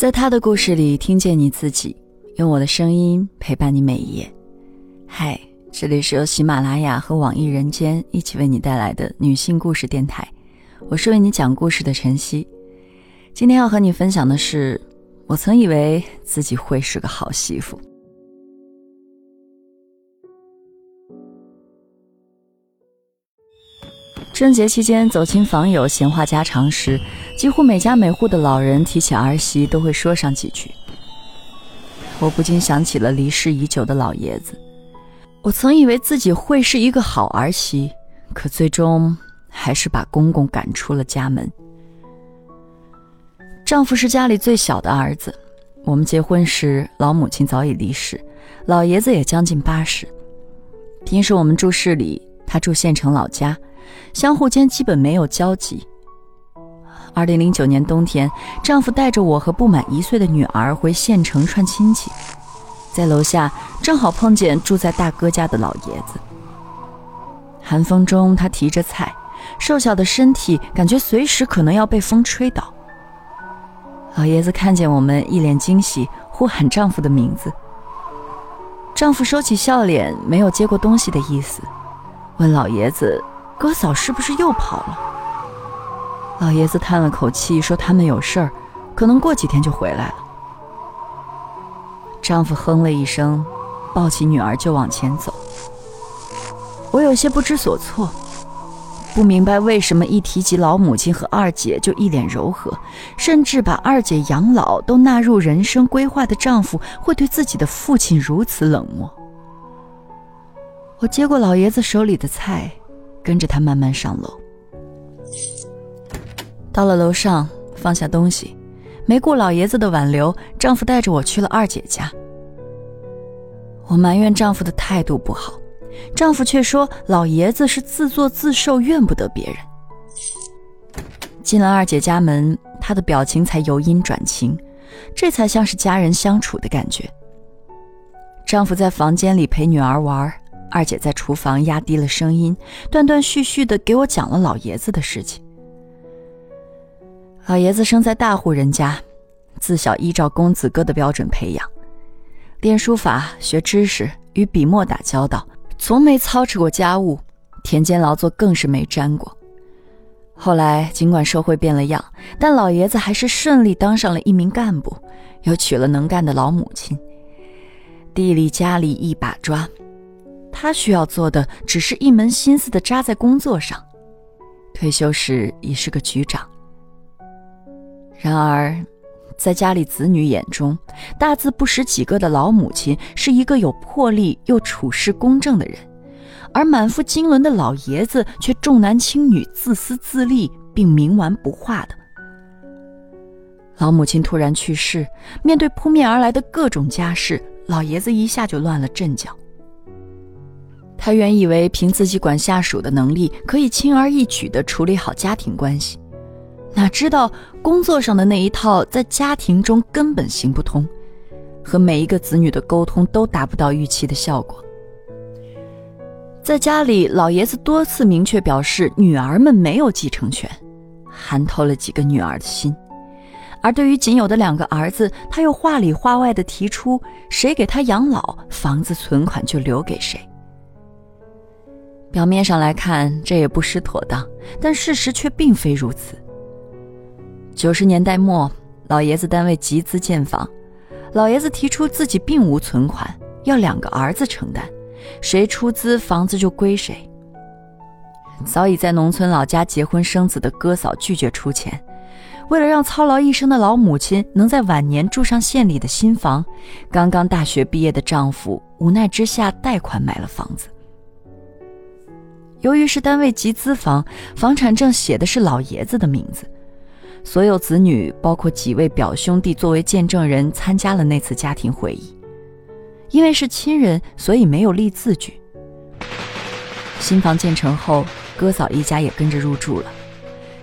在他的故事里听见你自己，用我的声音陪伴你每一页。嗨，这里是由喜马拉雅和网易人间一起为你带来的女性故事电台，我是为你讲故事的晨曦。今天要和你分享的是，我曾以为自己会是个好媳妇。春节期间走亲访友闲话家常时，几乎每家每户的老人提起儿媳都会说上几句。我不禁想起了离世已久的老爷子。我曾以为自己会是一个好儿媳，可最终还是把公公赶出了家门。丈夫是家里最小的儿子，我们结婚时老母亲早已离世，老爷子也将近八十。平时我们住市里，他住县城老家。相互间基本没有交集。二零零九年冬天，丈夫带着我和不满一岁的女儿回县城串亲戚，在楼下正好碰见住在大哥家的老爷子。寒风中，他提着菜，瘦小的身体感觉随时可能要被风吹倒。老爷子看见我们，一脸惊喜，呼喊丈夫的名字。丈夫收起笑脸，没有接过东西的意思，问老爷子。哥嫂是不是又跑了？老爷子叹了口气，说：“他们有事儿，可能过几天就回来了。”丈夫哼了一声，抱起女儿就往前走。我有些不知所措，不明白为什么一提及老母亲和二姐就一脸柔和，甚至把二姐养老都纳入人生规划的丈夫会对自己的父亲如此冷漠。我接过老爷子手里的菜。跟着他慢慢上楼，到了楼上，放下东西，没顾老爷子的挽留，丈夫带着我去了二姐家。我埋怨丈夫的态度不好，丈夫却说老爷子是自作自受，怨不得别人。进了二姐家门，他的表情才由阴转晴，这才像是家人相处的感觉。丈夫在房间里陪女儿玩。二姐在厨房压低了声音，断断续续的给我讲了老爷子的事情。老爷子生在大户人家，自小依照公子哥的标准培养，练书法、学知识，与笔墨打交道，从没操持过家务，田间劳作更是没沾过。后来尽管社会变了样，但老爷子还是顺利当上了一名干部，又娶了能干的老母亲，地里家里一把抓。他需要做的只是一门心思的扎在工作上，退休时已是个局长。然而，在家里子女眼中，大字不识几个的老母亲是一个有魄力又处事公正的人，而满腹经纶的老爷子却重男轻女、自私自利，并冥顽不化的。老母亲突然去世，面对扑面而来的各种家事，老爷子一下就乱了阵脚。他原以为凭自己管下属的能力，可以轻而易举地处理好家庭关系，哪知道工作上的那一套在家庭中根本行不通，和每一个子女的沟通都达不到预期的效果。在家里，老爷子多次明确表示女儿们没有继承权，寒透了几个女儿的心；而对于仅有的两个儿子，他又话里话外地提出，谁给他养老，房子存款就留给谁。表面上来看，这也不失妥当，但事实却并非如此。九十年代末，老爷子单位集资建房，老爷子提出自己并无存款，要两个儿子承担，谁出资房子就归谁。早已在农村老家结婚生子的哥嫂拒绝出钱，为了让操劳一生的老母亲能在晚年住上县里的新房，刚刚大学毕业的丈夫无奈之下贷款买了房子。由于是单位集资房，房产证写的是老爷子的名字。所有子女，包括几位表兄弟，作为见证人参加了那次家庭会议。因为是亲人，所以没有立字据。新房建成后，哥嫂一家也跟着入住了。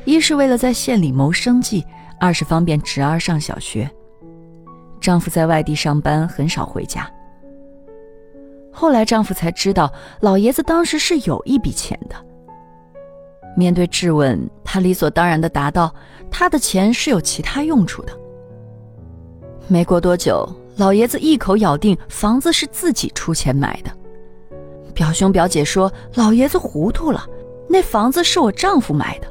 一是为了在县里谋生计，二是方便侄儿上小学。丈夫在外地上班，很少回家。后来丈夫才知道，老爷子当时是有一笔钱的。面对质问，他理所当然地答道：“他的钱是有其他用处的。”没过多久，老爷子一口咬定房子是自己出钱买的。表兄表姐说老爷子糊涂了，那房子是我丈夫买的。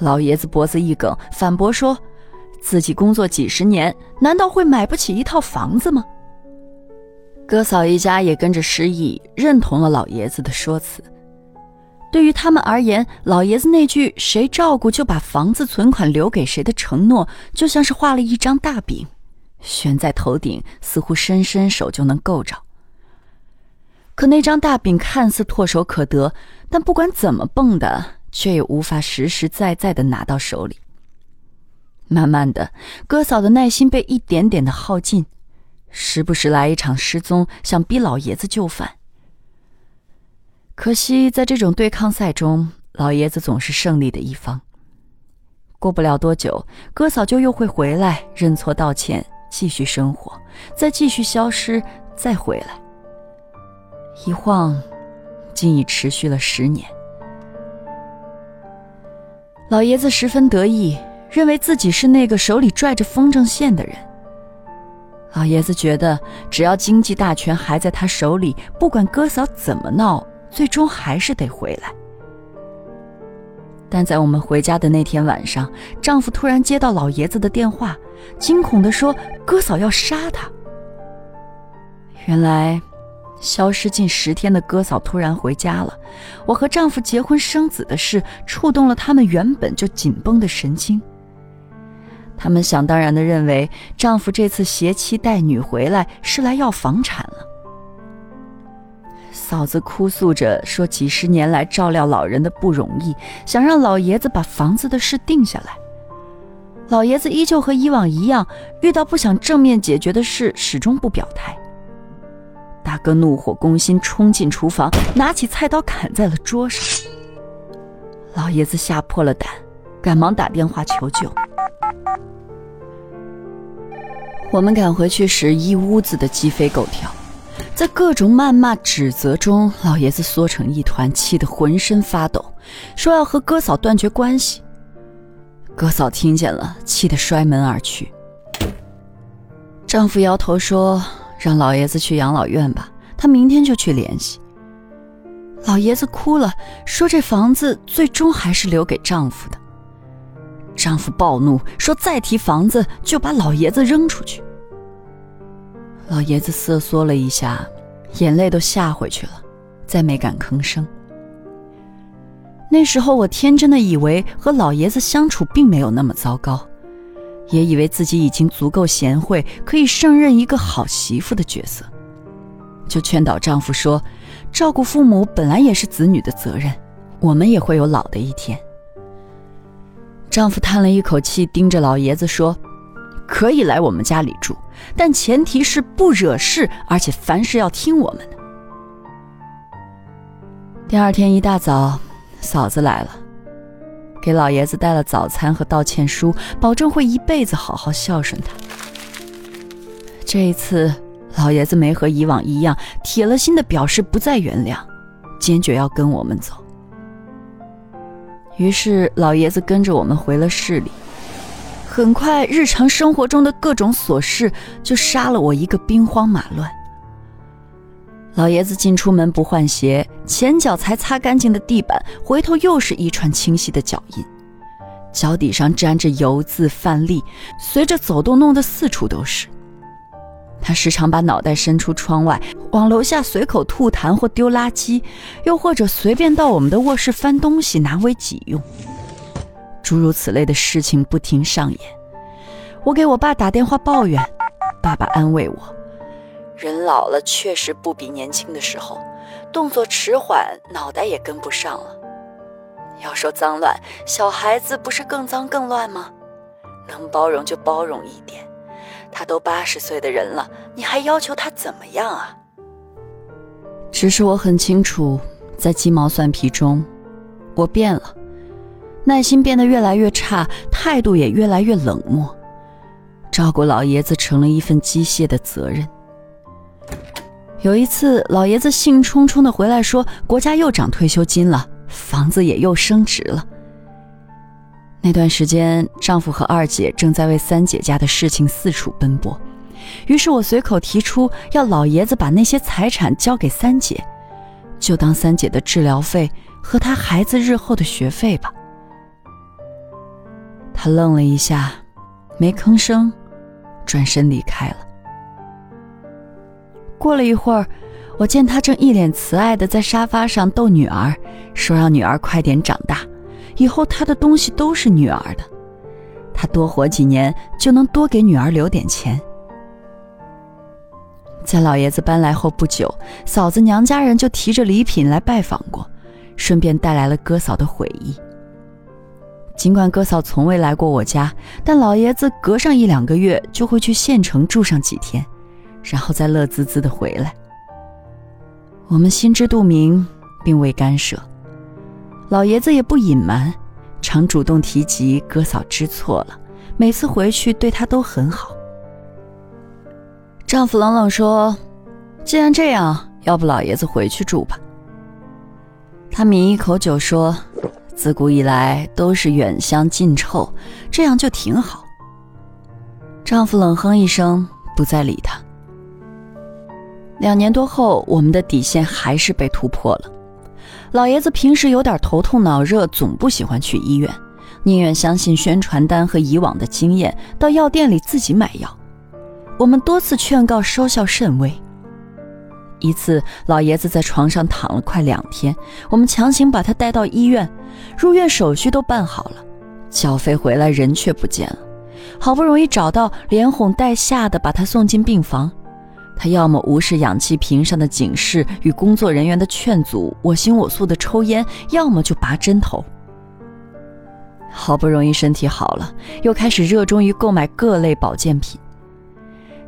老爷子脖子一梗，反驳说，自己工作几十年，难道会买不起一套房子吗？哥嫂一家也跟着失忆，认同了老爷子的说辞。对于他们而言，老爷子那句“谁照顾就把房子存款留给谁”的承诺，就像是画了一张大饼，悬在头顶，似乎伸伸手就能够着。可那张大饼看似唾手可得，但不管怎么蹦的，却也无法实实在在的拿到手里。慢慢的，哥嫂的耐心被一点点的耗尽，时不时来一场失踪，想逼老爷子就范。可惜，在这种对抗赛中，老爷子总是胜利的一方。过不了多久，哥嫂就又会回来认错道歉，继续生活，再继续消失，再回来。一晃，竟已持续了十年。老爷子十分得意，认为自己是那个手里拽着风筝线的人。老爷子觉得，只要经济大权还在他手里，不管哥嫂怎么闹。最终还是得回来，但在我们回家的那天晚上，丈夫突然接到老爷子的电话，惊恐地说：“哥嫂要杀他。”原来，消失近十天的哥嫂突然回家了。我和丈夫结婚生子的事，触动了他们原本就紧绷的神经。他们想当然地认为，丈夫这次携妻带女回来是来要房产了。嫂子哭诉着说：“几十年来照料老人的不容易，想让老爷子把房子的事定下来。”老爷子依旧和以往一样，遇到不想正面解决的事，始终不表态。大哥怒火攻心，冲进厨房，拿起菜刀砍在了桌上。老爷子吓破了胆，赶忙打电话求救。我们赶回去时，一屋子的鸡飞狗跳。在各种谩骂指责中，老爷子缩成一团，气得浑身发抖，说要和哥嫂断绝关系。哥嫂听见了，气得摔门而去。丈夫摇头说：“让老爷子去养老院吧，他明天就去联系。”老爷子哭了，说：“这房子最终还是留给丈夫的。”丈夫暴怒说：“再提房子，就把老爷子扔出去。”老爷子瑟缩了一下，眼泪都下回去了，再没敢吭声。那时候我天真的以为和老爷子相处并没有那么糟糕，也以为自己已经足够贤惠，可以胜任一个好媳妇的角色，就劝导丈夫说：“照顾父母本来也是子女的责任，我们也会有老的一天。”丈夫叹了一口气，盯着老爷子说：“可以来我们家里住。”但前提是不惹事，而且凡事要听我们的。第二天一大早，嫂子来了，给老爷子带了早餐和道歉书，保证会一辈子好好孝顺他。这一次，老爷子没和以往一样铁了心的表示不再原谅，坚决要跟我们走。于是，老爷子跟着我们回了市里。很快，日常生活中的各种琐事就杀了我一个兵荒马乱。老爷子进出门不换鞋，前脚才擦干净的地板，回头又是一串清晰的脚印，脚底上沾着油渍饭粒，随着走动弄得四处都是。他时常把脑袋伸出窗外，往楼下随口吐痰或丢垃圾，又或者随便到我们的卧室翻东西拿为己用。诸如此类的事情不停上演，我给我爸打电话抱怨，爸爸安慰我：“人老了确实不比年轻的时候，动作迟缓，脑袋也跟不上了。要说脏乱，小孩子不是更脏更乱吗？能包容就包容一点。他都八十岁的人了，你还要求他怎么样啊？”只是我很清楚，在鸡毛蒜皮中，我变了。耐心变得越来越差，态度也越来越冷漠，照顾老爷子成了一份机械的责任。有一次，老爷子兴冲冲地回来说：“国家又涨退休金了，房子也又升值了。”那段时间，丈夫和二姐正在为三姐家的事情四处奔波，于是我随口提出要老爷子把那些财产交给三姐，就当三姐的治疗费和她孩子日后的学费吧。他愣了一下，没吭声，转身离开了。过了一会儿，我见他正一脸慈爱的在沙发上逗女儿，说让女儿快点长大。以后他的东西都是女儿的，他多活几年就能多给女儿留点钱。在老爷子搬来后不久，嫂子娘家人就提着礼品来拜访过，顺便带来了哥嫂的回忆。尽管哥嫂从未来过我家，但老爷子隔上一两个月就会去县城住上几天，然后再乐滋滋的回来。我们心知肚明，并未干涉。老爷子也不隐瞒，常主动提及哥嫂知错了，每次回去对她都很好。丈夫冷冷说：“既然这样，要不老爷子回去住吧。”她抿一口酒说：“自古以来都是远香近臭，这样就挺好。”丈夫冷哼一声，不再理她。两年多后，我们的底线还是被突破了。老爷子平时有点头痛脑热，总不喜欢去医院，宁愿相信宣传单和以往的经验，到药店里自己买药。我们多次劝告，收效甚微。一次，老爷子在床上躺了快两天，我们强行把他带到医院，入院手续都办好了，缴费回来人却不见了。好不容易找到，连哄带吓的把他送进病房。他要么无视氧气瓶上的警示与工作人员的劝阻，我行我素的抽烟；要么就拔针头。好不容易身体好了，又开始热衷于购买各类保健品。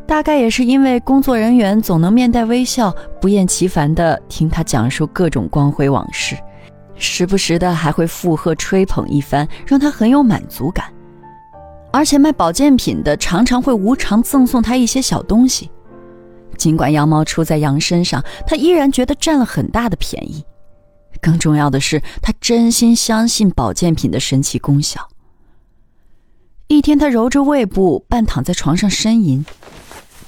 大概也是因为工作人员总能面带微笑、不厌其烦地听他讲述各种光辉往事，时不时的还会附和吹捧一番，让他很有满足感。而且卖保健品的常常会无偿赠送他一些小东西。尽管羊毛出在羊身上，他依然觉得占了很大的便宜。更重要的是，他真心相信保健品的神奇功效。一天，他揉着胃部，半躺在床上呻吟。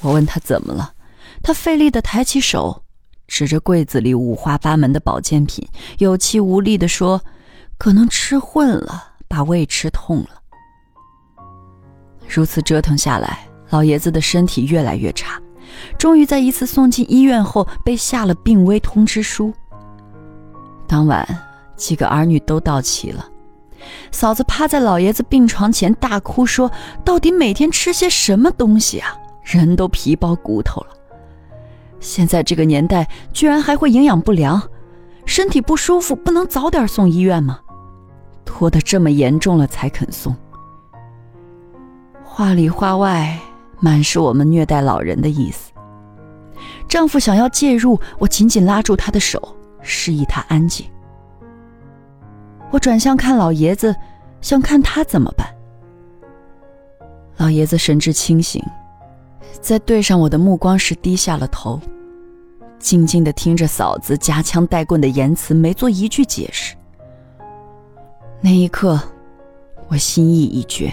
我问他怎么了，他费力地抬起手，指着柜子里五花八门的保健品，有气无力地说：“可能吃混了，把胃吃痛了。”如此折腾下来，老爷子的身体越来越差。终于在一次送进医院后，被下了病危通知书。当晚，几个儿女都到齐了。嫂子趴在老爷子病床前大哭，说：“到底每天吃些什么东西啊？人都皮包骨头了。现在这个年代，居然还会营养不良，身体不舒服不能早点送医院吗？拖得这么严重了才肯送。”话里话外。满是我们虐待老人的意思。丈夫想要介入，我紧紧拉住他的手，示意他安静。我转向看老爷子，想看他怎么办。老爷子神志清醒，在对上我的目光时低下了头，静静的听着嫂子夹枪带棍的言辞，没做一句解释。那一刻，我心意已决。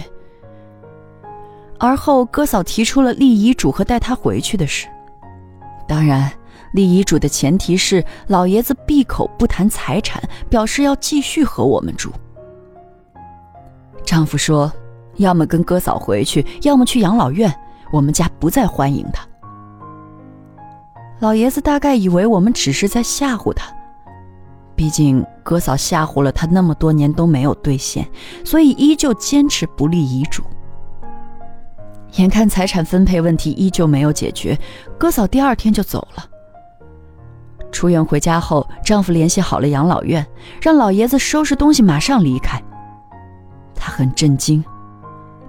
而后，哥嫂提出了立遗嘱和带他回去的事。当然，立遗嘱的前提是老爷子闭口不谈财产，表示要继续和我们住。丈夫说：“要么跟哥嫂回去，要么去养老院，我们家不再欢迎他。”老爷子大概以为我们只是在吓唬他，毕竟哥嫂吓唬了他那么多年都没有兑现，所以依旧坚持不立遗嘱。眼看财产分配问题依旧没有解决，哥嫂第二天就走了。出院回家后，丈夫联系好了养老院，让老爷子收拾东西马上离开。她很震惊，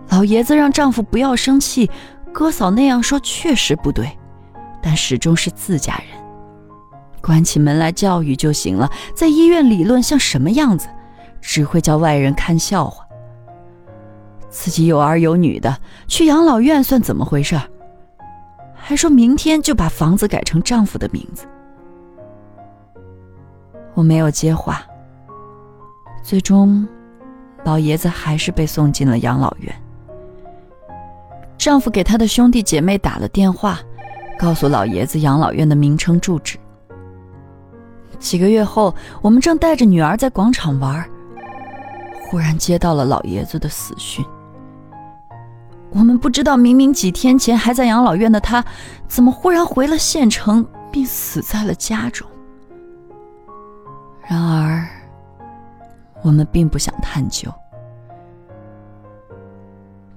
老爷子让丈夫不要生气，哥嫂那样说确实不对，但始终是自家人，关起门来教育就行了，在医院理论像什么样子，只会叫外人看笑话。自己有儿有女的，去养老院算怎么回事？还说明天就把房子改成丈夫的名字。我没有接话。最终，老爷子还是被送进了养老院。丈夫给他的兄弟姐妹打了电话，告诉老爷子养老院的名称、住址。几个月后，我们正带着女儿在广场玩，忽然接到了老爷子的死讯。我们不知道，明明几天前还在养老院的他，怎么忽然回了县城，并死在了家中。然而，我们并不想探究。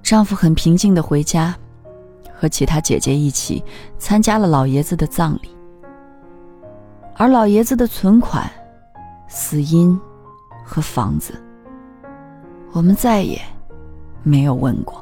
丈夫很平静的回家，和其他姐姐一起参加了老爷子的葬礼。而老爷子的存款、死因和房子，我们再也没有问过。